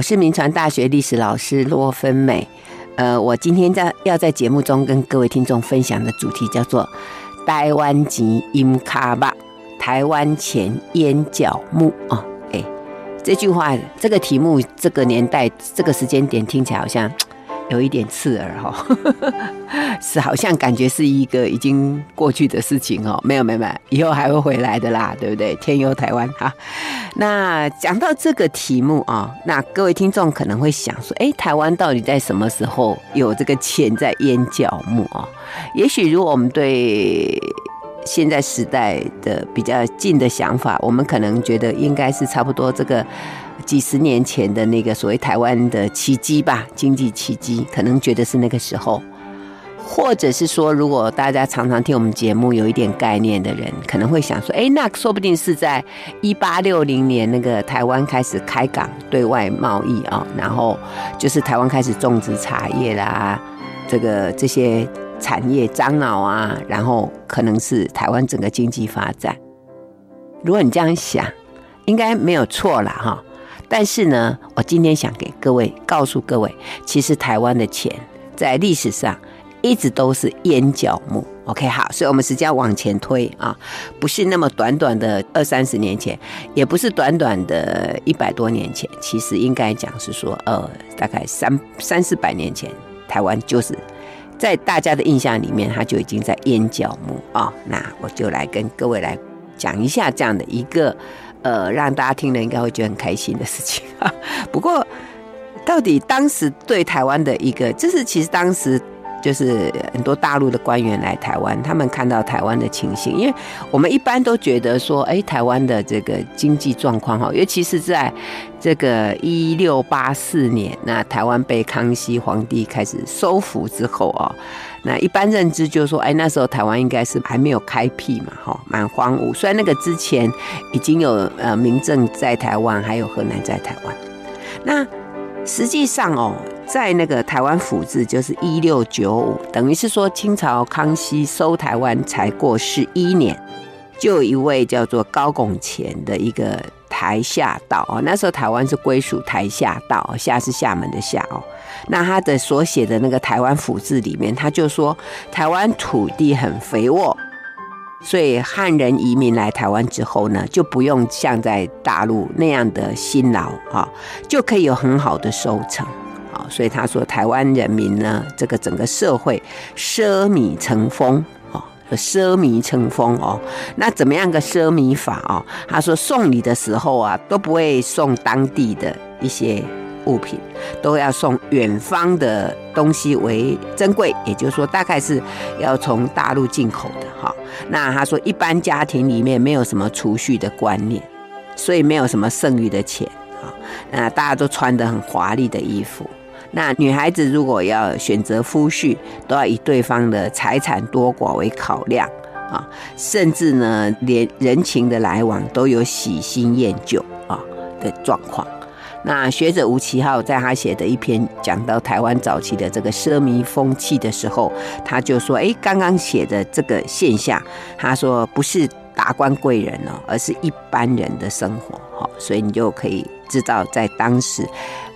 我是民传大学历史老师罗芬美。呃，我今天在要在节目中跟各位听众分享的主题叫做“台湾籍音卡吧”，台湾前烟角木啊！哎，这句话，这个题目，这个年代，这个时间点，听起来好像。有一点刺耳哈，是好像感觉是一个已经过去的事情哦。没有没有没有，以后还会回来的啦，对不对？天佑台湾哈。那讲到这个题目啊，那各位听众可能会想说，哎，台湾到底在什么时候有这个钱在淹脚目啊？也许如果我们对现在时代的比较近的想法，我们可能觉得应该是差不多这个。几十年前的那个所谓台湾的奇迹吧，经济奇迹，可能觉得是那个时候，或者是说，如果大家常常听我们节目，有一点概念的人，可能会想说，哎，那说不定是在一八六零年那个台湾开始开港对外贸易啊，然后就是台湾开始种植茶叶啦，这个这些产业樟脑啊，然后可能是台湾整个经济发展。如果你这样想，应该没有错了哈。但是呢，我今天想给各位告诉各位，其实台湾的钱在历史上一直都是淹脚目。OK，好，所以我们时间往前推啊，不是那么短短的二三十年前，也不是短短的一百多年前，其实应该讲是说，呃，大概三三四百年前，台湾就是在大家的印象里面，它就已经在淹脚目啊。那我就来跟各位来讲一下这样的一个。呃，让大家听了应该会觉得很开心的事情啊。不过，到底当时对台湾的一个，就是其实当时就是很多大陆的官员来台湾，他们看到台湾的情形，因为我们一般都觉得说，哎，台湾的这个经济状况哈，尤其是在这个一六八四年，那台湾被康熙皇帝开始收复之后啊。那一般认知就是说，哎，那时候台湾应该是还没有开辟嘛，哈，蛮荒芜。虽然那个之前已经有呃明郑在台湾，还有荷兰在台湾。那实际上哦，在那个台湾府志，就是一六九五，等于是说清朝康熙收台湾才过十一年，就有一位叫做高拱前的一个台下道哦，那时候台湾是归属台下道，下是厦门的下哦。那他的所写的那个台湾府志里面，他就说台湾土地很肥沃，所以汉人移民来台湾之后呢，就不用像在大陆那样的辛劳啊，就可以有很好的收成啊。所以他说台湾人民呢，这个整个社会奢靡成风，奢靡成风哦。那怎么样个奢靡法哦？他说送礼的时候啊，都不会送当地的一些。物品都要送远方的东西为珍贵，也就是说，大概是要从大陆进口的哈。那他说，一般家庭里面没有什么储蓄的观念，所以没有什么剩余的钱啊。那大家都穿得很华丽的衣服。那女孩子如果要选择夫婿，都要以对方的财产多寡为考量啊，甚至呢，连人情的来往都有喜新厌旧啊的状况。那学者吴其浩在他写的一篇讲到台湾早期的这个奢靡风气的时候，他就说：“哎，刚刚写的这个现象，他说不是达官贵人哦，而是一般人的生活。好，所以你就可以知道，在当时，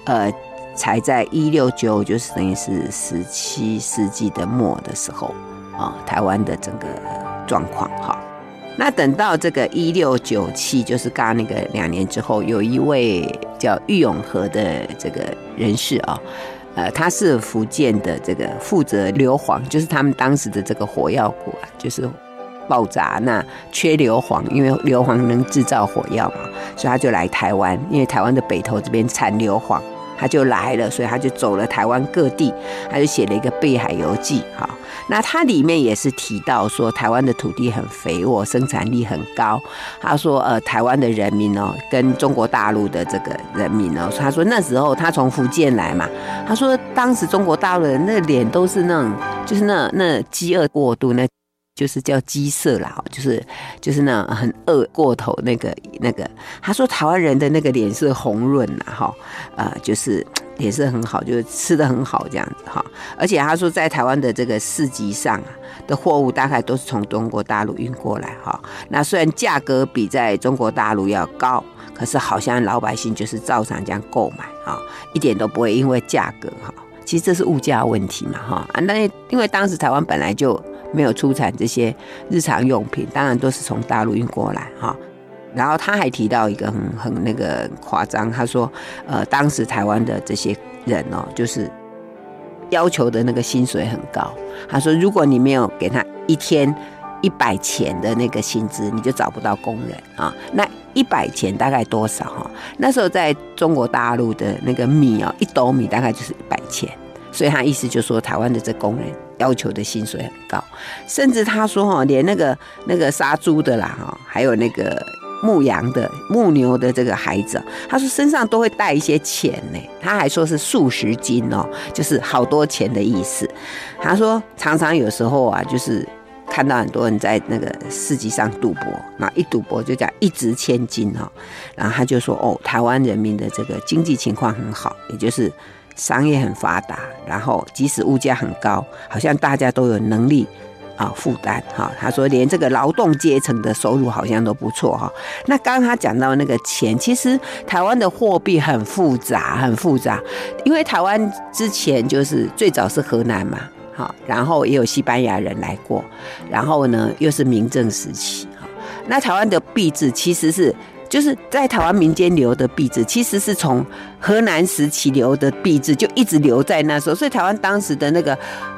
呃，才在一六九，就是等于是十七世纪的末的时候啊，台湾的整个状况哈。”那等到这个一六九七，就是刚刚那个两年之后，有一位叫郁永河的这个人士啊，呃，他是福建的这个负责硫磺，就是他们当时的这个火药库啊，就是爆炸，那缺硫磺，因为硫磺能制造火药嘛，所以他就来台湾，因为台湾的北投这边产硫磺。他就来了，所以他就走了台湾各地，他就写了一个《备海游记》哈。那他里面也是提到说，台湾的土地很肥沃，生产力很高。他说，呃，台湾的人民哦，跟中国大陆的这个人民哦，他说那时候他从福建来嘛，他说当时中国大陆人那脸都是那种，就是那那饥饿过度那。就是叫鸡色啦，就是就是那很饿过头那个那个。他说台湾人的那个脸色红润呐，哈，呃，就是脸色很好，就是吃的很好这样子哈。而且他说，在台湾的这个市集上的货物，大概都是从中国大陆运过来哈。那虽然价格比在中国大陆要高，可是好像老百姓就是照常这样购买啊，一点都不会因为价格哈。其实这是物价问题嘛哈。啊，那因为当时台湾本来就没有出产这些日常用品，当然都是从大陆运过来哈。然后他还提到一个很很那个夸张，他说，呃，当时台湾的这些人哦，就是要求的那个薪水很高。他说，如果你没有给他一天一百钱的那个薪资，你就找不到工人啊。那一百钱大概多少哈？那时候在中国大陆的那个米哦，一斗米大概就是一百钱。所以他意思就是说，台湾的这工人要求的薪水很高，甚至他说哈，连那个那个杀猪的啦哈，还有那个。牧羊的牧牛的这个孩子，他说身上都会带一些钱呢。他还说是数十金哦，就是好多钱的意思。他说常常有时候啊，就是看到很多人在那个市集上赌博，那一赌博就讲一掷千金哦。然后他就说哦，台湾人民的这个经济情况很好，也就是商业很发达，然后即使物价很高，好像大家都有能力。啊，负担哈，他说连这个劳动阶层的收入好像都不错哈。那刚刚他讲到那个钱，其实台湾的货币很复杂，很复杂，因为台湾之前就是最早是荷兰嘛，好，然后也有西班牙人来过，然后呢又是明郑时期哈。那台湾的币制其实是就是在台湾民间留的币制，其实是从河南时期留的币制，就一直留在那时候，所以台湾当时的那个。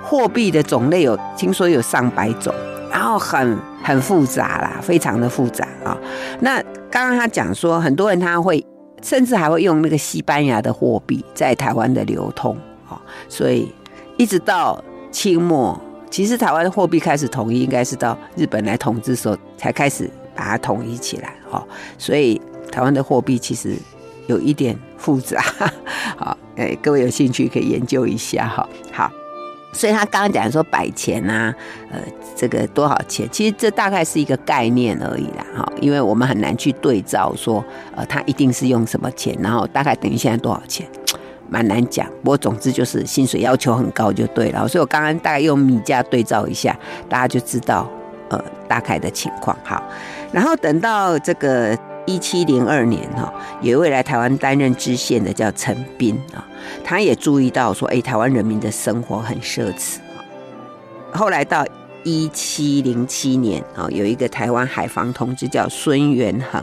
货币的种类有听说有上百种，然后很很复杂啦，非常的复杂啊。那刚刚他讲说，很多人他会甚至还会用那个西班牙的货币在台湾的流通啊，所以一直到清末，其实台湾的货币开始统一，应该是到日本来统治时候才开始把它统一起来哈。所以台湾的货币其实有一点复杂，好，哎，各位有兴趣可以研究一下哈。好。所以他刚刚讲说百钱啊，呃，这个多少钱？其实这大概是一个概念而已啦，哈，因为我们很难去对照说，呃，他一定是用什么钱，然后大概等于现在多少钱，蛮难讲。不过总之就是薪水要求很高就对了。所以我刚刚大概用米价对照一下，大家就知道呃大概的情况。好，然后等到这个。一七零二年哈，有一位来台湾担任知县的叫陈斌啊，他也注意到说，哎，台湾人民的生活很奢侈。后来到一七零七年啊，有一个台湾海防同志叫孙元衡，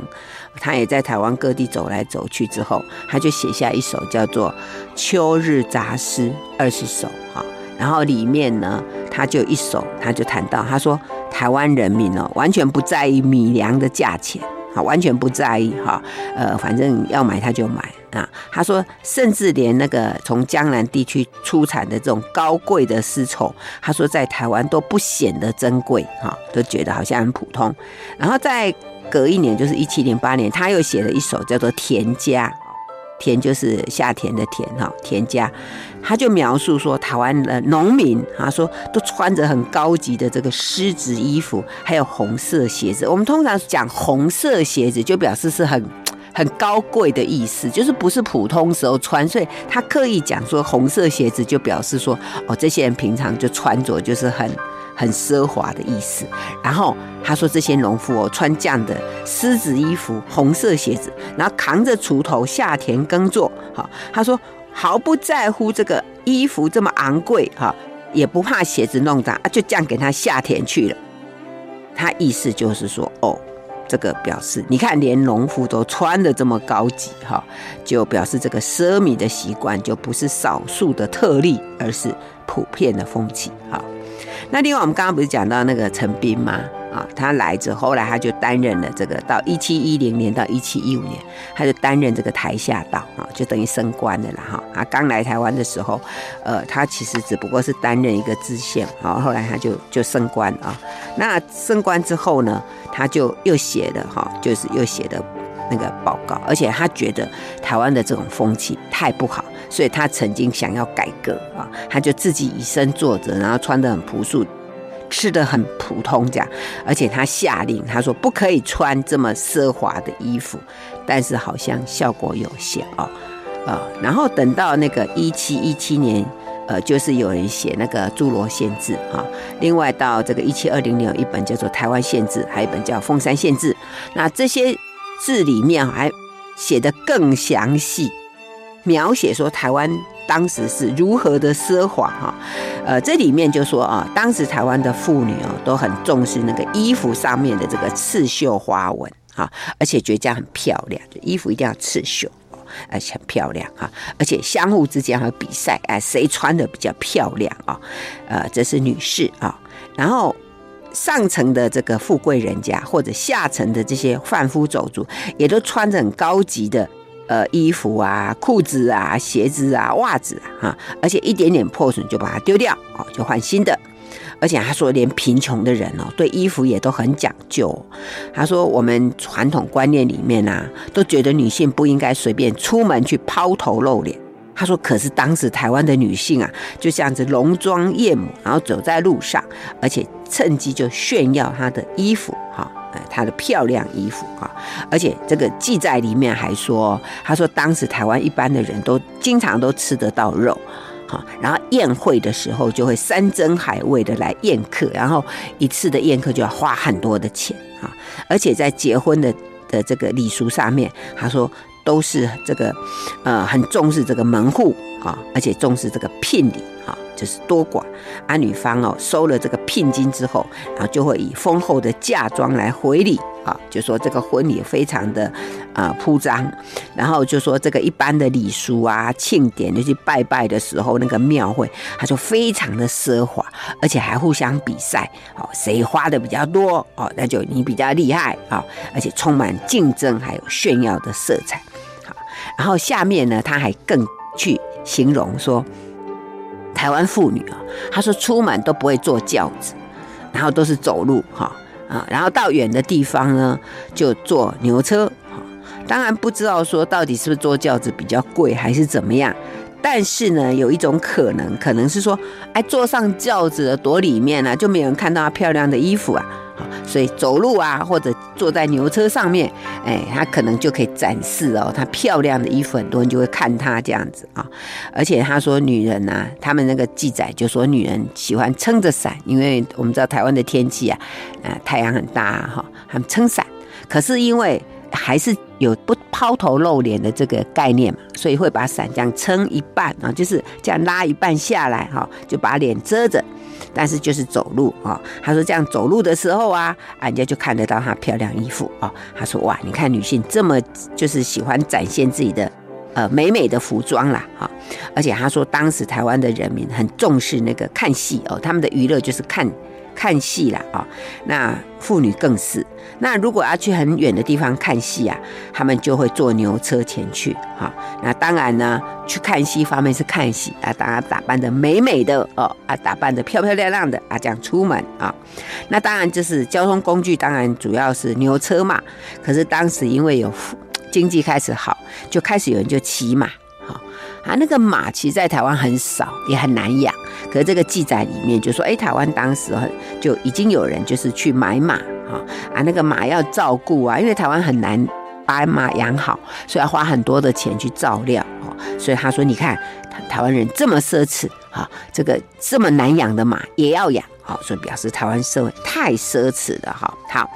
他也在台湾各地走来走去之后，他就写下一首叫做《秋日杂诗二十首》哈，然后里面呢，他就一首，他就谈到，他说台湾人民哦，完全不在意米粮的价钱。啊，完全不在意哈，呃，反正要买他就买啊。他说，甚至连那个从江南地区出产的这种高贵的丝绸，他说在台湾都不显得珍贵哈，都觉得好像很普通。然后再隔一年，就是一七零八年，他又写了一首叫做《田家》。田就是夏天的田哈，田家，他就描述说台湾的农民，啊说都穿着很高级的这个狮子衣服，还有红色鞋子。我们通常讲红色鞋子，就表示是很很高贵的意思，就是不是普通时候穿。所以他刻意讲说红色鞋子，就表示说哦，这些人平常就穿着就是很。很奢华的意思，然后他说这些农夫哦，穿这样的狮子衣服、红色鞋子，然后扛着锄头下田耕作，哈，他说毫不在乎这个衣服这么昂贵，哈，也不怕鞋子弄脏，啊，就这样给他下田去了。他意思就是说，哦，这个表示你看，连农夫都穿的这么高级，哈，就表示这个奢靡的习惯就不是少数的特例，而是普遍的风气，哈。那另外，我们刚刚不是讲到那个陈斌吗？啊，他来之后，来他就担任了这个，到一七一零年到一七一五年，他就担任这个台下道啊，就等于升官的了哈。他刚来台湾的时候，呃，他其实只不过是担任一个知县，好，后来他就就升官啊。那升官之后呢，他就又写了哈，就是又写的那个报告，而且他觉得台湾的这种风气太不好。所以他曾经想要改革啊，他就自己以身作则，然后穿得很朴素，吃的很普通这样，而且他下令，他说不可以穿这么奢华的衣服，但是好像效果有限啊。呃，然后等到那个一七一七年，呃，就是有人写那个《诸罗县志》啊。另外到这个一七二零年有一本叫做《台湾县志》，还有一本叫《凤山县志》。那这些字里面还写得更详细，描写说台湾当时是如何的奢华哈。呃，这里面就说啊，当时台湾的妇女哦都很重视那个衣服上面的这个刺绣花纹哈，而且觉得这样很漂亮，衣服一定要刺绣。而且很漂亮哈，而且相互之间还有比赛，哎，谁穿的比较漂亮啊？呃，这是女士啊，然后上层的这个富贵人家，或者下层的这些贩夫走卒，也都穿着很高级的呃衣服啊、裤子啊、鞋子啊、袜子啊，而且一点点破损就把它丢掉哦，就换新的。而且他说，连贫穷的人哦，对衣服也都很讲究。他说，我们传统观念里面啊，都觉得女性不应该随便出门去抛头露脸。他说，可是当时台湾的女性啊，就这样子浓妆艳抹，然后走在路上，而且趁机就炫耀她的衣服，哈，呃，她的漂亮衣服啊。而且这个记载里面还说，他说当时台湾一般的人都经常都吃得到肉。然后宴会的时候就会山珍海味的来宴客，然后一次的宴客就要花很多的钱啊！而且在结婚的的这个礼俗上面，他说都是这个呃很重视这个门户啊，而且重视这个聘礼啊。就是多寡，啊，女方哦收了这个聘金之后，然后就会以丰厚的嫁妆来回礼啊，就说这个婚礼非常的啊铺张，然后就说这个一般的礼俗啊庆典，就去拜拜的时候那个庙会，他说非常的奢华，而且还互相比赛哦，谁花的比较多哦，那就你比较厉害啊，而且充满竞争还有炫耀的色彩，好，然后下面呢他还更去形容说。台湾妇女啊，她说出门都不会坐轿子，然后都是走路哈啊，然后到远的地方呢就坐牛车哈。当然不知道说到底是不是坐轿子比较贵还是怎么样，但是呢有一种可能，可能是说哎坐上轿子的躲里面呢、啊，就没有人看到她漂亮的衣服啊。所以走路啊，或者坐在牛车上面，哎，他可能就可以展示哦，她漂亮的衣服，很多人就会看她这样子啊。而且他说，女人呐，他们那个记载就说，女人喜欢撑着伞，因为我们知道台湾的天气啊，啊，太阳很大哈，他们撑伞。可是因为还是有不抛头露脸的这个概念嘛，所以会把伞这样撑一半啊，就是这样拉一半下来哈，就把脸遮着。但是就是走路啊，他说这样走路的时候啊，人家就看得到她漂亮衣服啊。他说哇，你看女性这么就是喜欢展现自己的呃美美的服装啦哈，而且他说当时台湾的人民很重视那个看戏哦，他们的娱乐就是看。看戏啦啊，那妇女更是。那如果要去很远的地方看戏啊，他们就会坐牛车前去哈。那当然呢，去看戏方面是看戏啊，当然打扮的美美的哦啊，打扮的漂漂亮亮的啊，这样出门啊。那当然就是交通工具，当然主要是牛车嘛。可是当时因为有经济开始好，就开始有人就骑马。啊，那个马其实在台湾很少，也很难养。可是这个记载里面就说，哎，台湾当时就已经有人就是去买马啊，啊，那个马要照顾啊，因为台湾很难把马养好，所以要花很多的钱去照料。所以他说，你看台湾人这么奢侈啊，这个这么难养的马也要养。好，所以表示台湾社会太奢侈了哈。好，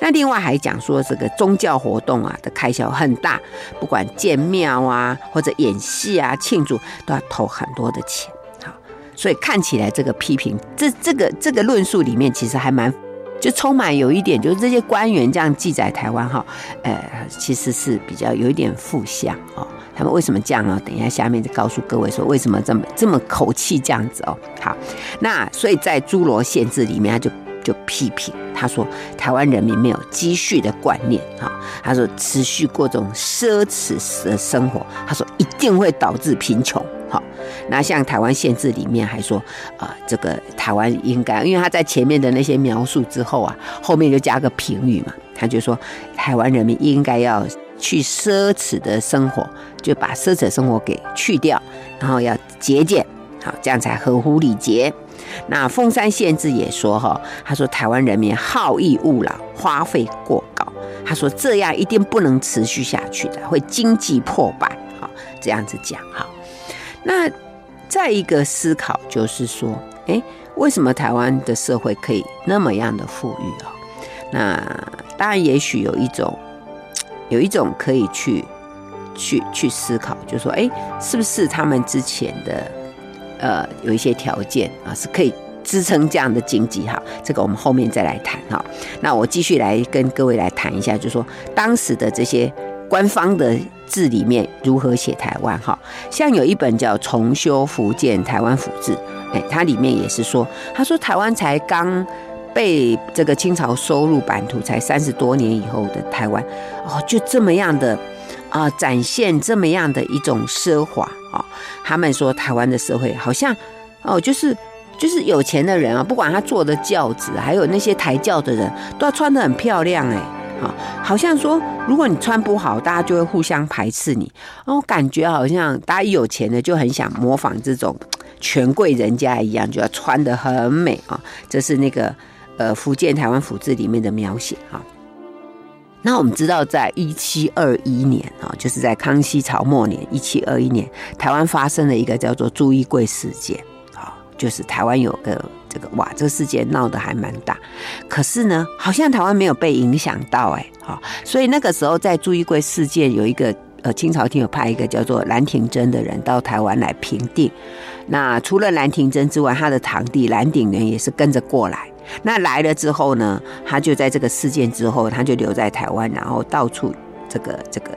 那另外还讲说这个宗教活动啊的开销很大，不管建庙啊或者演戏啊庆祝都要投很多的钱。好，所以看起来这个批评，这这个这个论述里面其实还蛮就充满有一点，就是这些官员这样记载台湾哈，呃，其实是比较有一点负向哦。他们为什么这样呢？等一下下面就告诉各位说为什么这么这么口气这样子哦。好，那所以在《侏罗县志》里面，他就就批评他说，台湾人民没有积蓄的观念哈。他说持续过这种奢侈的生活，他说一定会导致贫穷。好，那像《台湾县志》里面还说啊、呃，这个台湾应该，因为他在前面的那些描述之后啊，后面就加个评语嘛，他就说台湾人民应该要。去奢侈的生活，就把奢侈的生活给去掉，然后要节俭，好，这样才合乎礼节。那凤山县志也说哈，他说台湾人民好逸恶劳，花费过高，他说这样一定不能持续下去的，会经济破败，好，这样子讲哈。那再一个思考就是说，哎，为什么台湾的社会可以那么样的富裕啊？那当然，也许有一种，有一种可以去去去思考，就是说，哎，是不是他们之前的呃有一些条件啊，是可以支撑这样的经济哈？这个我们后面再来谈哈。那我继续来跟各位来谈一下，就是说当时的这些。官方的字里面如何写台湾？哈，像有一本叫《重修福建台湾府志》，哎，它里面也是说，他说台湾才刚被这个清朝收入版图，才三十多年以后的台湾，哦，就这么样的啊，展现这么样的一种奢华啊。他们说台湾的社会好像哦，就是就是有钱的人啊，不管他坐的轿子，还有那些抬轿的人，都要穿得很漂亮，哎。好像说，如果你穿不好，大家就会互相排斥你。然后感觉好像大家一有钱的就很想模仿这种权贵人家一样，就要穿得很美啊。这是那个呃福建台湾府志里面的描写哈。那我们知道，在一七二一年啊，就是在康熙朝末年，一七二一年，台湾发生了一个叫做朱一贵事件啊，就是台湾有个。这个哇，这个事件闹得还蛮大，可是呢，好像台湾没有被影响到哎，好，所以那个时候在朱一贵事件有一个呃，清朝廷有派一个叫做兰廷珍的人到台湾来平定。那除了兰廷珍之外，他的堂弟兰鼎元也是跟着过来。那来了之后呢，他就在这个事件之后，他就留在台湾，然后到处这个这个。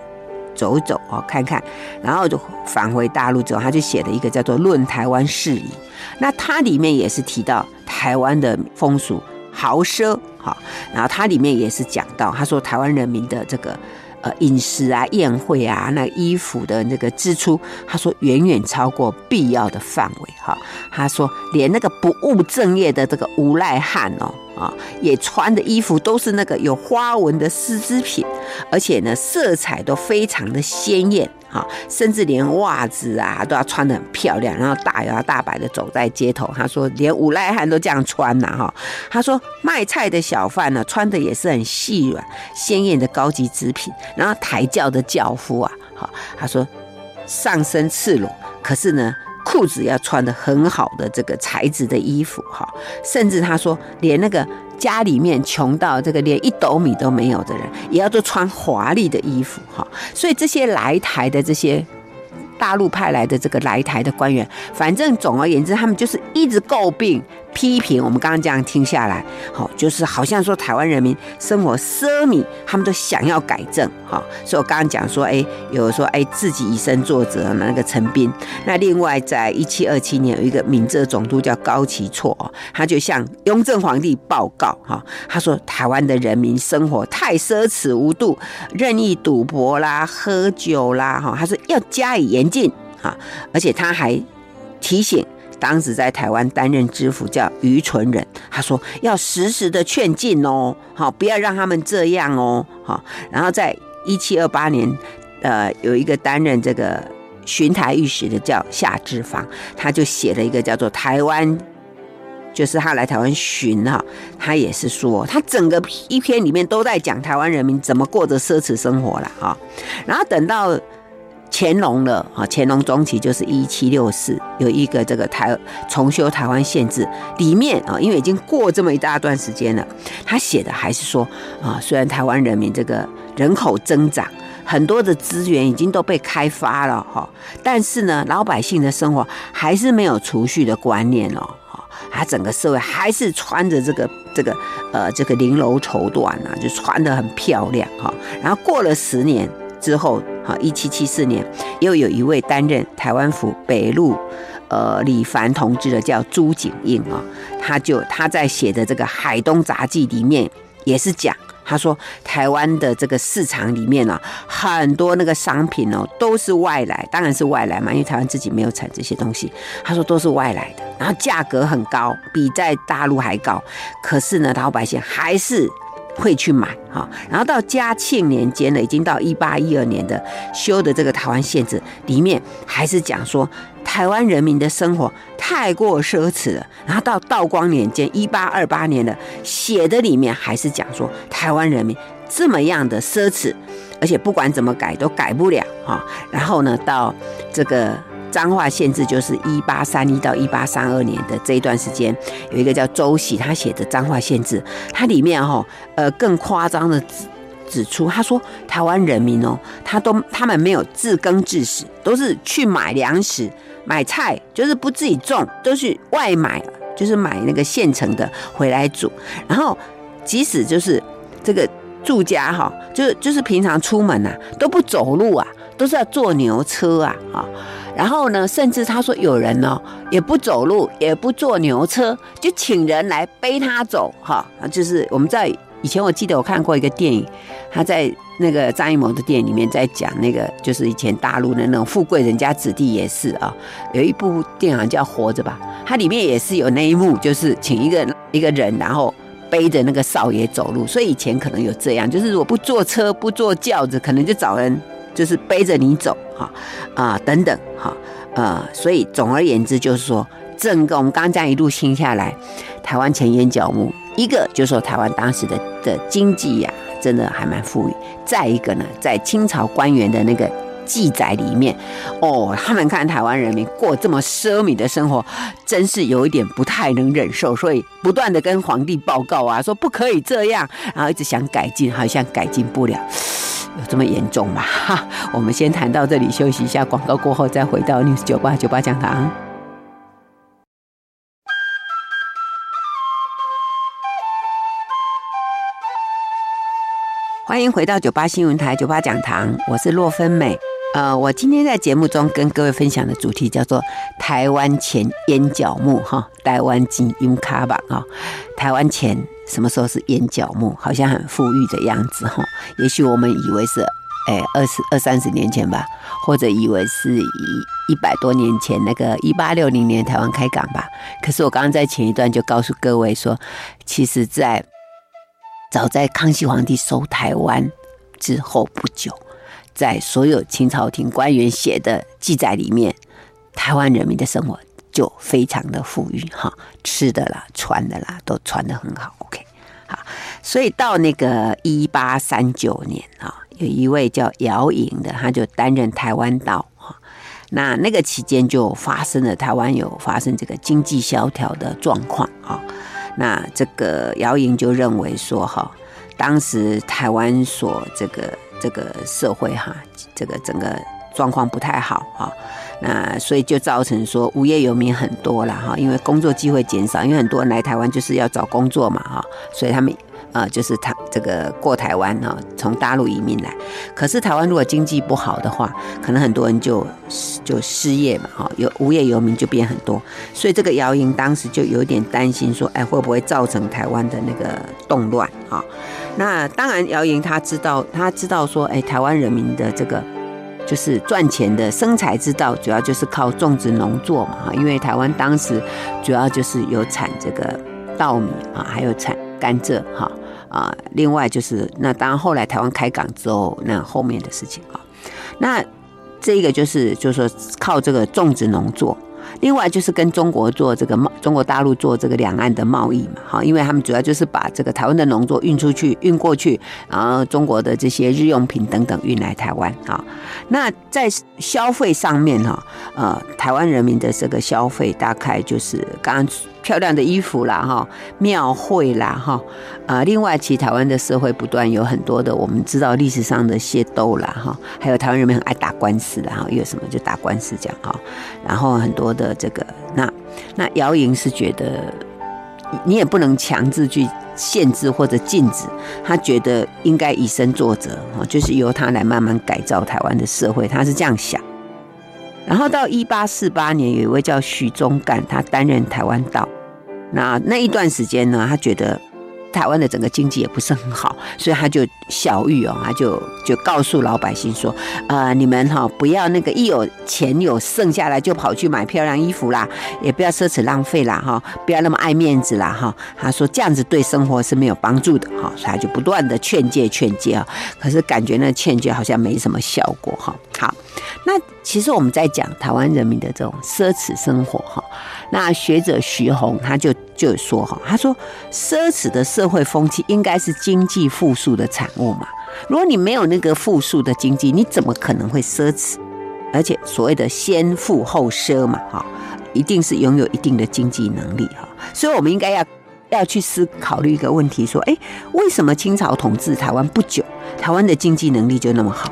走走啊，看看，然后就返回大陆之后，他就写了一个叫做《论台湾事宜》。那他里面也是提到台湾的风俗豪奢，哈，然后他里面也是讲到，他说台湾人民的这个呃饮食啊、宴会啊、那衣服的那个支出，他说远远超过必要的范围，哈，他说连那个不务正业的这个无赖汉哦。啊，也穿的衣服都是那个有花纹的丝织品，而且呢，色彩都非常的鲜艳啊，甚至连袜子啊都要穿得很漂亮，然后大摇大摆的走在街头。他说，连无赖汉都这样穿呐，哈。他说，卖菜的小贩呢，穿的也是很细软、鲜艳的高级织品，然后抬轿的轿夫啊，哈，他说上身赤裸，可是呢。裤子要穿的很好的这个材质的衣服哈，甚至他说，连那个家里面穷到这个连一斗米都没有的人，也要都穿华丽的衣服哈。所以这些来台的这些大陆派来的这个来台的官员，反正总而言之，他们就是一直诟病。批评我们刚刚这样听下来，好，就是好像说台湾人民生活奢靡，他们都想要改正，哈，所以我刚刚讲说，哎，有说，哎，自己以身作则那个陈斌，那另外在一七二七年有一个闽浙总督叫高其绰，他就向雍正皇帝报告，哈，他说台湾的人民生活太奢侈无度，任意赌博啦、喝酒啦，哈，他说要加以严禁，哈，而且他还提醒。当时在台湾担任知府叫于纯仁，他说要时时的劝进哦，好，不要让他们这样哦，好。然后在一七二八年，呃，有一个担任这个巡台御史的叫夏之芳，他就写了一个叫做《台湾》，就是他来台湾巡哈，他也是说，他整个一篇里面都在讲台湾人民怎么过着奢侈生活了哈。然后等到。乾隆了啊！乾隆中期就是一七六四，有一个这个台重修台湾县志，里面啊，因为已经过这么一大段时间了，他写的还是说啊，虽然台湾人民这个人口增长，很多的资源已经都被开发了哈，但是呢，老百姓的生活还是没有储蓄的观念哦，哈，他整个社会还是穿着这个这个呃这个绫罗绸缎啊，就穿得很漂亮哈，然后过了十年。之后，哈，一七七四年，又有一位担任台湾府北路，呃，李凡同志的叫朱景应啊，他就他在写的这个《海东杂记》里面也是讲，他说台湾的这个市场里面呢，很多那个商品哦都是外来，当然是外来嘛，因为台湾自己没有产这些东西，他说都是外来的，然后价格很高，比在大陆还高，可是呢，老百姓还是。会去买哈，然后到嘉庆年间呢，已经到一八一二年的修的这个台湾县志里面，还是讲说台湾人民的生活太过奢侈了。然后到道光年间一八二八年的写的里面，还是讲说台湾人民这么样的奢侈。而且不管怎么改都改不了哈。然后呢，到这个彰化县志，就是一八三一到一八三二年的这一段时间，有一个叫周喜，他写的彰化县志，它里面哈呃更夸张的指指出，他说台湾人民哦，他都他们没有自耕自食，都是去买粮食。买菜就是不自己种，都是外买，就是买那个现成的回来煮。然后即使就是这个住家哈，就是就是平常出门啊都不走路啊，都是要坐牛车啊啊。然后呢，甚至他说有人呢也不走路，也不坐牛车，就请人来背他走哈。就是我们在以前我记得我看过一个电影，他在。那个张艺谋的电影里面在讲那个，就是以前大陆的那种富贵人家子弟也是啊，有一部电影叫《活着吧》，它里面也是有那一幕，就是请一个一个人，然后背着那个少爷走路。所以以前可能有这样，就是如果不坐车不坐轿子，可能就找人就是背着你走哈啊等等哈呃，所以总而言之就是说，整个我们刚刚这样一路听下来，台湾钱淹脚目，一个就是说台湾当时的的经济呀。真的还蛮富裕。再一个呢，在清朝官员的那个记载里面，哦，他们看台湾人民过这么奢靡的生活，真是有一点不太能忍受，所以不断的跟皇帝报告啊，说不可以这样，然后一直想改进，好像改进不了，有这么严重吗？哈，我们先谈到这里，休息一下，广告过后再回到 News 九八九八讲堂。欢迎回到九八新闻台九八讲堂，我是洛芬美。呃，我今天在节目中跟各位分享的主题叫做“台湾钱淹脚目”哈，台湾钱淹脚目哈。台湾前什么时候是眼角目？好像很富裕的样子哈。也许我们以为是哎二十二三十年前吧，或者以为是一一百多年前那个一八六零年台湾开港吧。可是我刚刚在前一段就告诉各位说，其实，在早在康熙皇帝收台湾之后不久，在所有清朝廷官员写的记载里面，台湾人民的生活就非常的富裕哈，吃的啦、穿的啦都穿的很好。OK，好，所以到那个一八三九年啊，有一位叫姚莹的，他就担任台湾道哈。那那个期间就发生了台湾有发生这个经济萧条的状况啊。那这个姚莹就认为说哈，当时台湾所这个这个社会哈，这个整个状况不太好哈，那所以就造成说无业游民很多了哈，因为工作机会减少，因为很多人来台湾就是要找工作嘛哈，所以他们。啊，就是他这个过台湾哈，从大陆移民来。可是台湾如果经济不好的话，可能很多人就就失业嘛，哈，有无业游民就变很多。所以这个姚莹当时就有点担心，说，哎，会不会造成台湾的那个动乱啊？那当然，姚莹他知道，他知道说，哎，台湾人民的这个就是赚钱的生财之道，主要就是靠种植农作嘛，哈，因为台湾当时主要就是有产这个稻米啊，还有产甘蔗哈。啊，另外就是那当然后来台湾开港之后，那后面的事情啊，那这个就是就是说靠这个种植农作，另外就是跟中国做这个贸，中国大陆做这个两岸的贸易嘛，哈，因为他们主要就是把这个台湾的农作运出去，运过去，然后中国的这些日用品等等运来台湾啊。那在消费上面哈，呃，台湾人民的这个消费大概就是刚刚。漂亮的衣服啦，哈，庙会啦，哈，啊，另外，其实台湾的社会不断有很多的，我们知道历史上的械斗啦，哈，还有台湾人民很爱打官司的，哈，又有什么就打官司这样，哈，然后很多的这个，那那姚莹是觉得，你也不能强制去限制或者禁止，他觉得应该以身作则，哈，就是由他来慢慢改造台湾的社会，他是这样想。然后到一八四八年，有一位叫许宗干，他担任台湾道。那那一段时间呢，他觉得台湾的整个经济也不是很好，所以他就小玉哦，他就就告诉老百姓说：呃，你们哈不要那个一有钱有剩下来就跑去买漂亮衣服啦，也不要奢侈浪费啦哈，不要那么爱面子啦哈。他说这样子对生活是没有帮助的哈，所以他就不断的劝诫劝诫啊。可是感觉那劝诫好像没什么效果哈。好。那其实我们在讲台湾人民的这种奢侈生活哈，那学者徐宏他就就说哈，他说奢侈的社会风气应该是经济复苏的产物嘛，如果你没有那个富庶的经济，你怎么可能会奢侈？而且所谓的先富后奢嘛，哈，一定是拥有一定的经济能力哈。所以，我们应该要要去思考虑一个问题：说，哎，为什么清朝统治台湾不久，台湾的经济能力就那么好？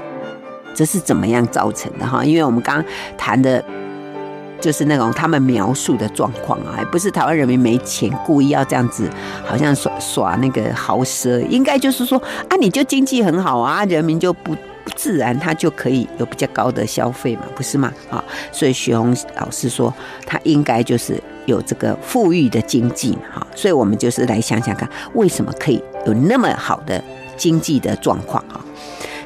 这是怎么样造成的哈？因为我们刚刚谈的。就是那种他们描述的状况啊，不是台湾人民没钱，故意要这样子，好像耍耍那个豪奢，应该就是说啊，你就经济很好啊，人民就不不自然，他就可以有比较高的消费嘛，不是吗？啊，所以徐鸿老师说，他应该就是有这个富裕的经济，哈，所以我们就是来想想看，为什么可以有那么好的经济的状况啊？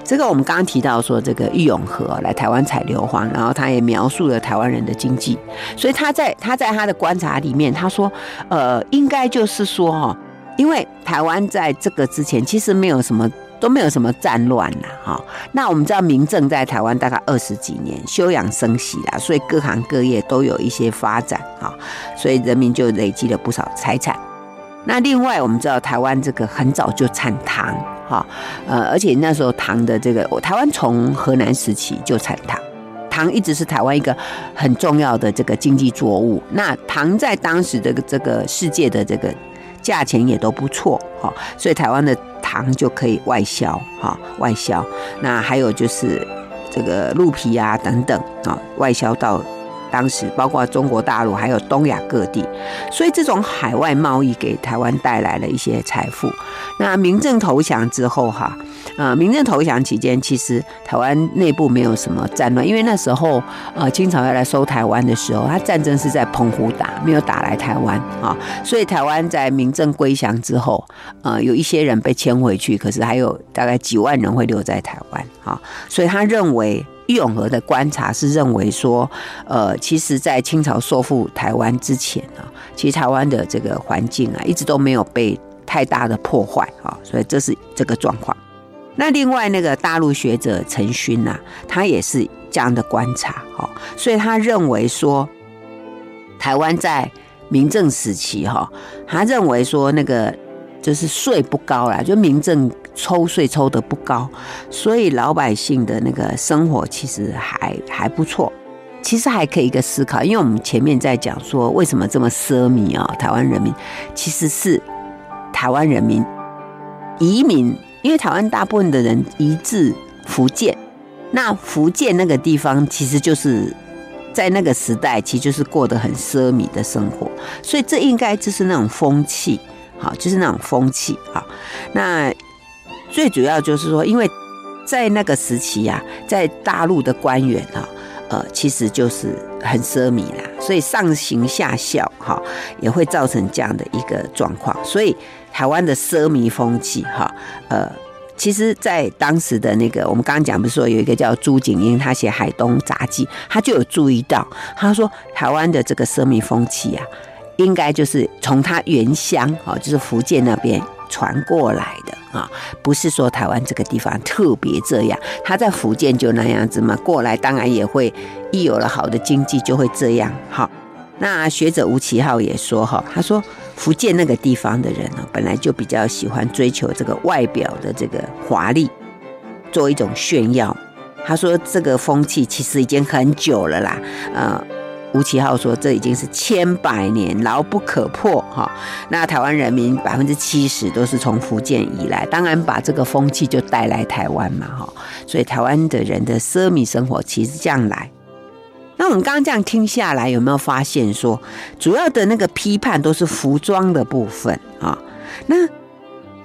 这个我们刚刚提到说，这个郁永河来台湾采硫磺，然后他也描述了台湾人的经济，所以他在他在他的观察里面，他说，呃，应该就是说哈，因为台湾在这个之前其实没有什么都没有什么战乱呐，哈，那我们知道明政在台湾大概二十几年休养生息啦，所以各行各业都有一些发展哈，所以人民就累积了不少财产。那另外我们知道台湾这个很早就产糖。哈，呃，而且那时候糖的这个，台湾从荷兰时期就产糖，糖一直是台湾一个很重要的这个经济作物。那糖在当时的这个世界的这个价钱也都不错，哈，所以台湾的糖就可以外销，哈，外销。那还有就是这个鹿皮啊等等，啊，外销到。当时包括中国大陆还有东亚各地，所以这种海外贸易给台湾带来了一些财富。那明郑投降之后，哈，呃，明郑投降期间，其实台湾内部没有什么战乱，因为那时候，呃，清朝要来收台湾的时候，他战争是在澎湖打，没有打来台湾啊，所以台湾在明郑归降之后，呃，有一些人被迁回去，可是还有大概几万人会留在台湾啊，所以他认为。郁永河的观察是认为说，呃，其实，在清朝收复台湾之前啊，其实台湾的这个环境啊，一直都没有被太大的破坏啊，所以这是这个状况。那另外那个大陆学者陈勋呐，他也是这样的观察，哈，所以他认为说，台湾在明政时期哈，他认为说那个就是税不高啦，就明政。抽税抽得不高，所以老百姓的那个生活其实还还不错。其实还可以一个思考，因为我们前面在讲说为什么这么奢靡啊？台湾人民其实是台湾人民移民，因为台湾大部分的人移至福建，那福建那个地方其实就是在那个时代，其实就是过得很奢靡的生活，所以这应该就是那种风气，好，就是那种风气，好，那。最主要就是说，因为在那个时期呀、啊，在大陆的官员啊，呃，其实就是很奢靡啦，所以上行下效哈，也会造成这样的一个状况。所以台湾的奢靡风气哈，呃，其实，在当时的那个我们刚刚讲，不是说有一个叫朱景英，他写《海东杂记》，他就有注意到，他说台湾的这个奢靡风气啊，应该就是从他原乡哈，就是福建那边。传过来的啊，不是说台湾这个地方特别这样，他在福建就那样子嘛，过来当然也会一有了好的经济就会这样。好，那学者吴其浩也说哈，他说福建那个地方的人呢，本来就比较喜欢追求这个外表的这个华丽，做一种炫耀。他说这个风气其实已经很久了啦，呃。吴其浩说：“这已经是千百年牢不可破哈。那台湾人民百分之七十都是从福建移来，当然把这个风气就带来台湾嘛哈。所以台湾的人的奢靡生活其实这样来。那我们刚刚这样听下来，有没有发现说，主要的那个批判都是服装的部分啊？那？”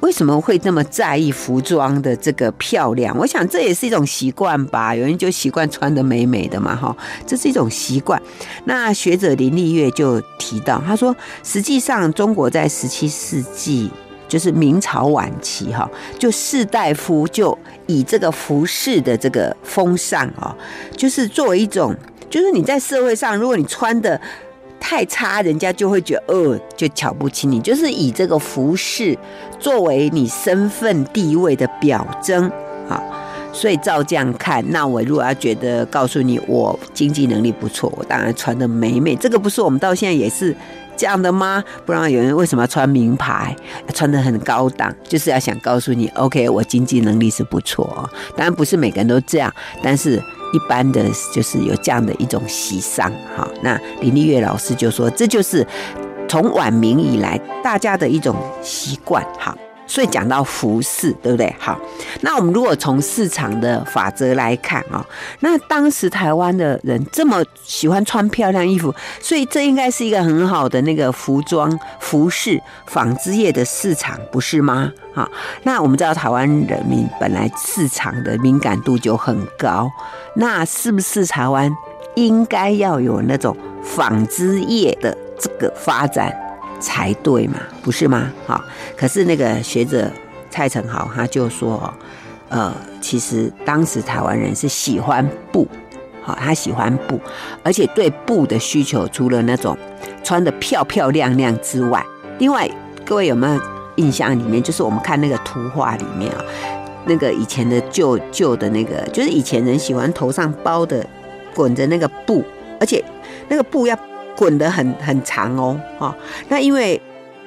为什么会这么在意服装的这个漂亮？我想这也是一种习惯吧。有人就习惯穿得美美的嘛，哈，这是一种习惯。那学者林立月就提到，他说，实际上中国在十七世纪，就是明朝晚期，哈，就士大夫就以这个服饰的这个风尚啊，就是作为一种，就是你在社会上，如果你穿的。太差，人家就会觉得，呃，就瞧不起你。就是以这个服饰作为你身份地位的表征啊。所以照这样看，那我如果要觉得告诉你我经济能力不错，我当然穿得美美。这个不是我们到现在也是这样的吗？不然有人为什么要穿名牌，穿得很高档，就是要想告诉你，OK，我经济能力是不错。当然不是每个人都这样，但是一般的就是有这样的一种习尚。哈，那林丽月老师就说，这就是从晚明以来大家的一种习惯。好。所以讲到服饰，对不对？好，那我们如果从市场的法则来看啊、那当时台湾的人这么喜欢穿漂亮衣服，所以这应该是一个很好的那个服装、服饰、纺织业的市场，不是吗？好，那我们知道台湾人民本来市场的敏感度就很高，那是不是台湾应该要有那种纺织业的这个发展？才对嘛，不是吗？好，可是那个学者蔡成豪他就说，呃，其实当时台湾人是喜欢布，好，他喜欢布，而且对布的需求除了那种穿得漂漂亮亮之外，另外各位有没有印象？里面就是我们看那个图画里面啊，那个以前的旧旧的那个，就是以前人喜欢头上包的滚着那个布，而且那个布要。滚得很很长哦，哈，那因为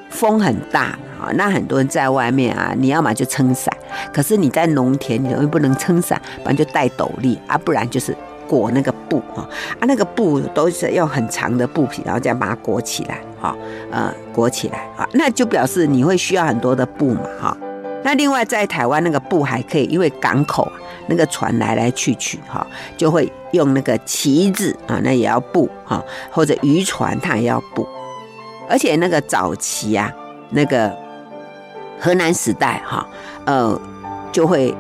风很大啊，那很多人在外面啊，你要么就撑伞，可是你在农田，你又不能撑伞，不然就戴斗笠啊，不然就是裹那个布啊，啊，那个布都是要很长的布皮，然后这样把它裹起来，哈，呃，裹起来啊，那就表示你会需要很多的布嘛，哈。那另外在台湾那个布还可以，因为港口那个船来来去去哈，就会用那个旗子啊，那也要布哈，或者渔船它也要布，而且那个早期啊，那个河南时代哈，呃，就会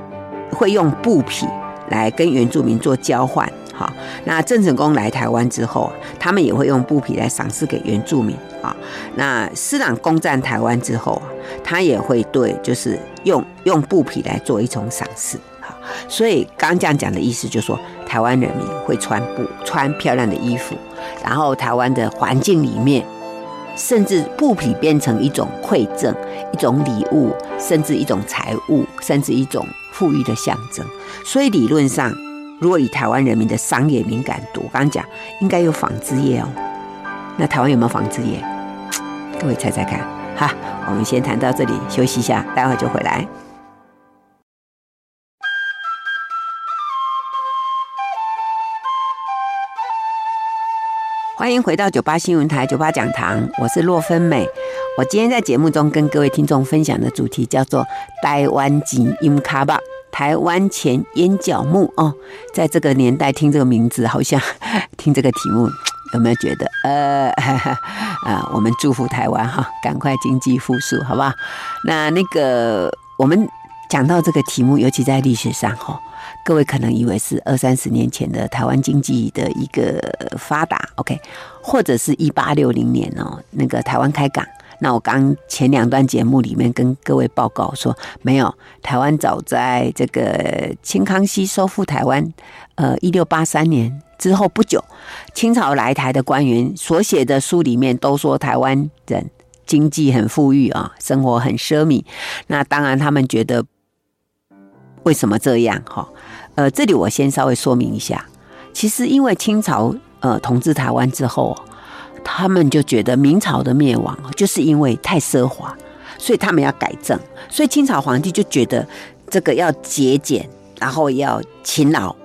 会用布匹来跟原住民做交换。好，那郑成功来台湾之后啊，他们也会用布匹来赏赐给原住民啊。那施琅攻占台湾之后啊，他也会对，就是用用布匹来做一种赏赐。好，所以刚刚这样讲的意思就是说，台湾人民会穿布，穿漂亮的衣服，然后台湾的环境里面，甚至布匹变成一种馈赠、一种礼物，甚至一种财物，甚至一种富裕的象征。所以理论上。如果以台湾人民的商业敏感度，我刚刚讲应该有纺织业哦。那台湾有没有纺织业？各位猜猜看。哈，我们先谈到这里，休息一下，待会就回来。欢迎回到九八新闻台九八讲堂，我是洛芬美。我今天在节目中跟各位听众分享的主题叫做“台湾钱淹脚目”。台湾钱淹脚目哦，在这个年代听这个名字，好像听这个题目，有没有觉得呃，啊，我们祝福台湾哈，赶快经济复苏，好不好？那那个我们讲到这个题目，尤其在历史上哈，各位可能以为是二三十年前的台湾经济的一个发达，OK，或者是一八六零年哦，那个台湾开港。那我刚前两段节目里面跟各位报告说，没有，台湾早在这个清康熙收复台湾，呃，一六八三年之后不久，清朝来台的官员所写的书里面都说台湾人经济很富裕啊，生活很奢靡。那当然他们觉得为什么这样？哈，呃，这里我先稍微说明一下，其实因为清朝呃统治台湾之后。他们就觉得明朝的灭亡就是因为太奢华，所以他们要改正。所以清朝皇帝就觉得这个要节俭，然后要勤劳，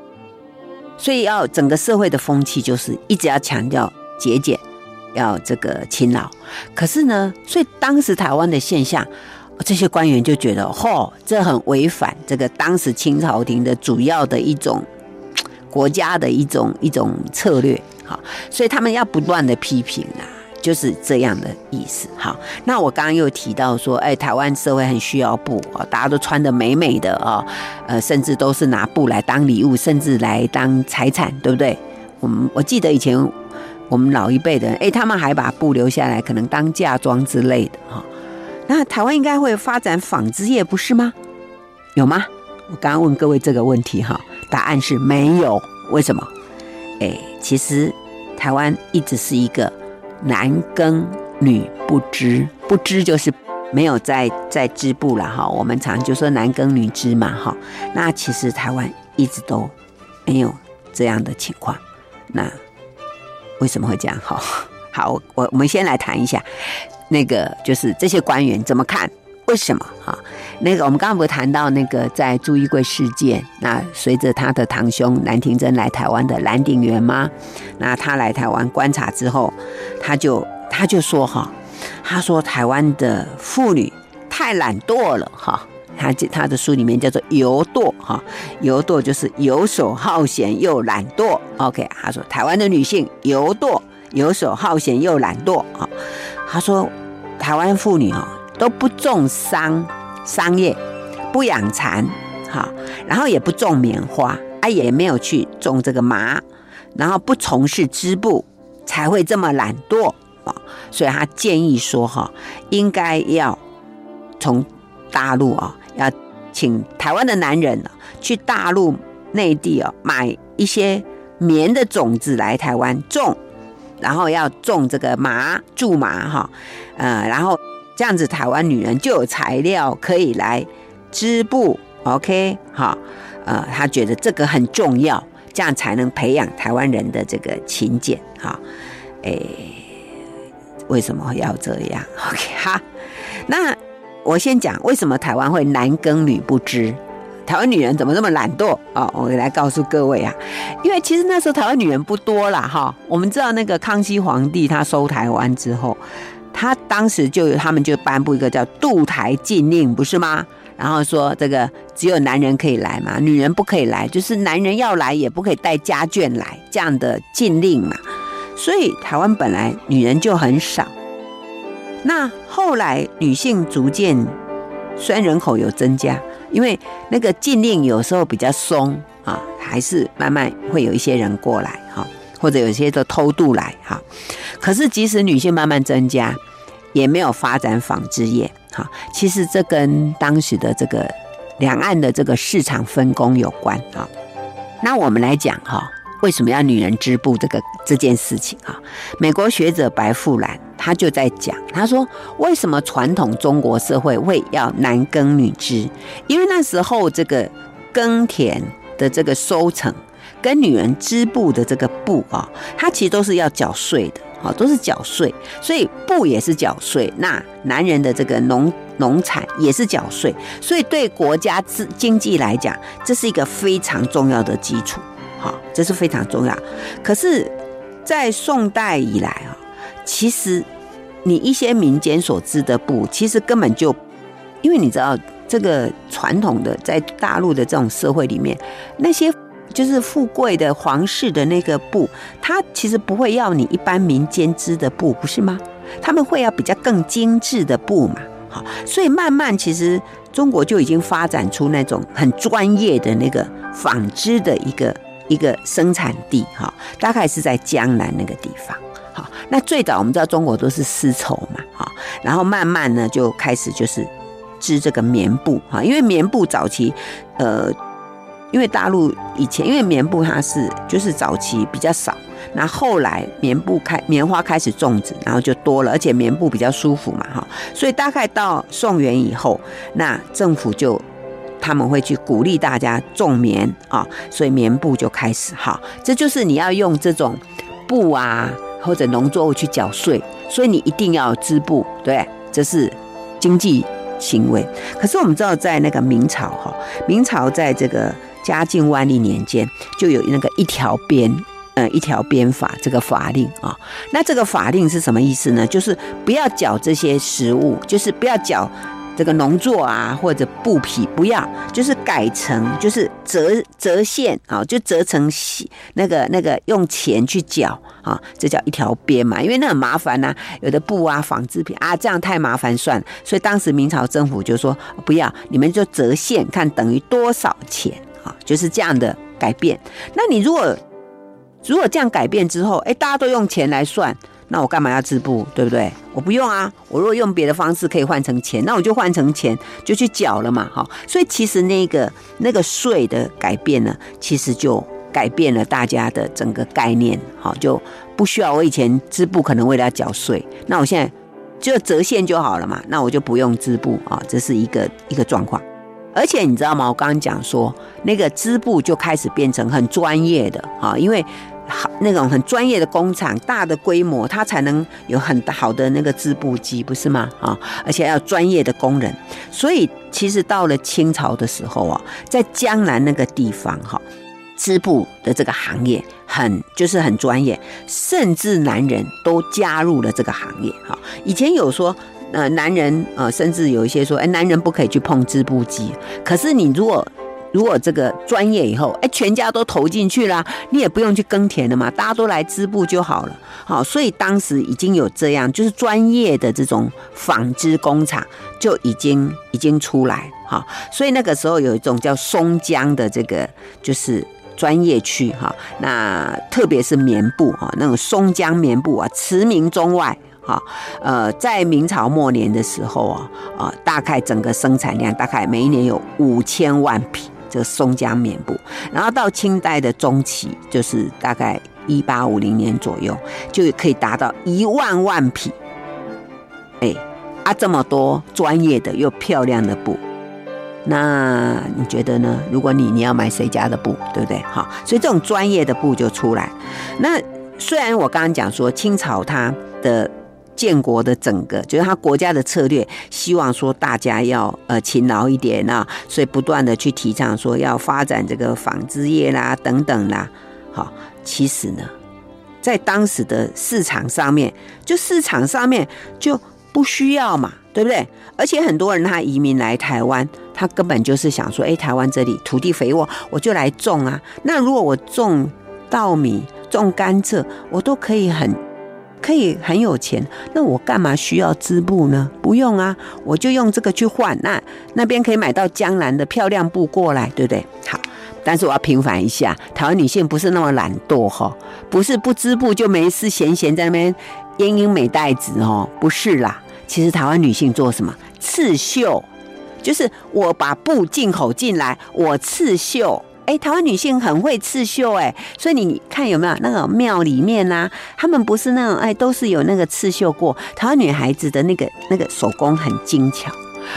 所以要整个社会的风气就是一直要强调节俭，要这个勤劳。可是呢，所以当时台湾的现象，这些官员就觉得，嚯，这很违反这个当时清朝廷的主要的一种国家的一种一种策略。好，所以他们要不断的批评啊，就是这样的意思。好，那我刚刚又提到说，哎，台湾社会很需要布啊，大家都穿得美美的啊，呃，甚至都是拿布来当礼物，甚至来当财产，对不对？我们我记得以前我们老一辈的人，哎，他们还把布留下来，可能当嫁妆之类的哈。那台湾应该会发展纺织业，不是吗？有吗？我刚刚问各位这个问题哈，答案是没有。为什么？哎，其实。台湾一直是一个男耕女不织，不织就是没有在在织布了哈。我们常就说男耕女织嘛哈。那其实台湾一直都没有这样的情况。那为什么会这样？好，好，我我们先来谈一下那个，就是这些官员怎么看？为什么？哈，那个我们刚刚不谈到那个在朱一贵事件，那随着他的堂兄兰廷珍来台湾的兰鼎元吗？那他来台湾观察之后，他就他就说哈，他说台湾的妇女太懒惰了哈，他他的书里面叫做游惰哈，游惰就是游手好闲又懒惰。OK，他说台湾的女性游惰、游手好闲又懒惰啊。他说台湾妇女哈。都不种桑桑叶，不养蚕，哈，然后也不种棉花，啊，也没有去种这个麻，然后不从事织布，才会这么懒惰啊。所以他建议说，哈，应该要从大陆啊，要请台湾的男人去大陆内地啊，买一些棉的种子来台湾种，然后要种这个麻苎麻哈，呃，然后。这样子，台湾女人就有材料可以来织布，OK，好，呃，他觉得这个很重要，这样才能培养台湾人的这个勤俭，哈，诶，为什么要这样？OK，哈，那我先讲为什么台湾会男耕女不织，台湾女人怎么这么懒惰啊？我来告诉各位啊，因为其实那时候台湾女人不多啦。哈，我们知道那个康熙皇帝他收台湾之后。他当时就有，他们就颁布一个叫渡台禁令，不是吗？然后说这个只有男人可以来嘛，女人不可以来，就是男人要来也不可以带家眷来这样的禁令嘛。所以台湾本来女人就很少，那后来女性逐渐虽然人口有增加，因为那个禁令有时候比较松啊，还是慢慢会有一些人过来哈。或者有些都偷渡来哈，可是即使女性慢慢增加，也没有发展纺织业哈。其实这跟当时的这个两岸的这个市场分工有关啊。那我们来讲哈，为什么要女人织布这个这件事情啊？美国学者白富兰他就在讲，他说为什么传统中国社会会要男耕女织？因为那时候这个耕田的这个收成。跟女人织布的这个布啊，它其实都是要缴税的，好，都是缴税，所以布也是缴税。那男人的这个农农产也是缴税，所以对国家经经济来讲，这是一个非常重要的基础，好，这是非常重要。可是，在宋代以来啊，其实你一些民间所织的布，其实根本就，因为你知道这个传统的在大陆的这种社会里面，那些。就是富贵的皇室的那个布，它其实不会要你一般民间织的布，不是吗？他们会要比较更精致的布嘛。好，所以慢慢其实中国就已经发展出那种很专业的那个纺织的一个一个生产地。哈，大概是在江南那个地方。好，那最早我们知道中国都是丝绸嘛。好，然后慢慢呢就开始就是织这个棉布。哈，因为棉布早期，呃。因为大陆以前，因为棉布它是就是早期比较少，那后来棉布开棉花开始种植，然后就多了，而且棉布比较舒服嘛，哈，所以大概到宋元以后，那政府就他们会去鼓励大家种棉啊，所以棉布就开始哈，这就是你要用这种布啊或者农作物去缴税，所以你一定要织布，对，这是经济行为。可是我们知道，在那个明朝哈，明朝在这个。嘉靖万历年间，就有那个一条鞭，嗯，一条鞭法这个法令啊。那这个法令是什么意思呢？就是不要缴这些食物，就是不要缴这个农作啊或者布匹，不要，就是改成就是折折线啊，就折成那个那个用钱去缴啊，这叫一条鞭嘛。因为那很麻烦呐、有的布啊纺织品啊这样太麻烦算，所以当时明朝政府就说不要，你们就折现，看等于多少钱。啊，就是这样的改变。那你如果如果这样改变之后，哎，大家都用钱来算，那我干嘛要织布，对不对？我不用啊。我如果用别的方式可以换成钱，那我就换成钱就去缴了嘛。哈，所以其实那个那个税的改变呢，其实就改变了大家的整个概念。好，就不需要我以前织布可能为了要缴税，那我现在就折现就好了嘛，那我就不用织布啊，这是一个一个状况。而且你知道吗？我刚刚讲说，那个织布就开始变成很专业的啊，因为好那种很专业的工厂，大的规模，它才能有很好的那个织布机，不是吗？啊，而且要专业的工人。所以其实到了清朝的时候啊，在江南那个地方哈，织布的这个行业很就是很专业，甚至男人都加入了这个行业哈。以前有说。呃，男人呃，甚至有一些说，哎，男人不可以去碰织布机。可是你如果如果这个专业以后，哎，全家都投进去了，你也不用去耕田了嘛，大家都来织布就好了。好，所以当时已经有这样，就是专业的这种纺织工厂就已经已经出来。哈，所以那个时候有一种叫松江的这个就是专业区哈，那特别是棉布哈，那种松江棉布啊，驰名中外。哈，呃，在明朝末年的时候啊，啊，大概整个生产量大概每一年有五千万匹这个松江棉布，然后到清代的中期，就是大概一八五零年左右，就可以达到一万万匹。哎，啊，这么多专业的又漂亮的布，那你觉得呢？如果你你要买谁家的布，对不对？好，所以这种专业的布就出来。那虽然我刚刚讲说清朝它的建国的整个就是他国家的策略，希望说大家要呃勤劳一点啊，所以不断的去提倡说要发展这个纺织业啦等等啦。好，其实呢，在当时的市场上面，就市场上面就不需要嘛，对不对？而且很多人他移民来台湾，他根本就是想说，哎，台湾这里土地肥沃，我就来种啊。那如果我种稻米、种甘蔗，我都可以很。可以很有钱，那我干嘛需要织布呢？不用啊，我就用这个去换。那那边可以买到江南的漂亮布过来，对不对？好，但是我要平反一下，台湾女性不是那么懒惰哈，不是不织布就没事，闲闲在那边莺莺美袋子哦，不是啦。其实台湾女性做什么？刺绣，就是我把布进口进来，我刺绣。哎，台湾女性很会刺绣，哎，所以你看有没有那个庙里面呐、啊？他们不是那种哎，都是有那个刺绣过。台湾女孩子的那个那个手工很精巧，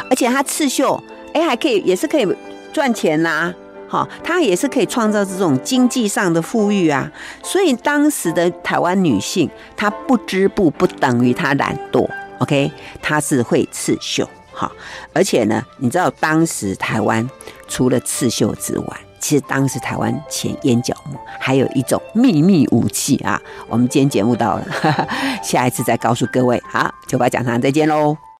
而且她刺绣，哎，还可以也是可以赚钱呐、啊，好，她也是可以创造这种经济上的富裕啊。所以当时的台湾女性，她不织布不等于她懒惰，OK，她是会刺绣，好，而且呢，你知道当时台湾除了刺绣之外，其实当时台湾前烟角膜还有一种秘密武器啊！我们今天节目到了，下一次再告诉各位。好，酒吧讲堂再见喽。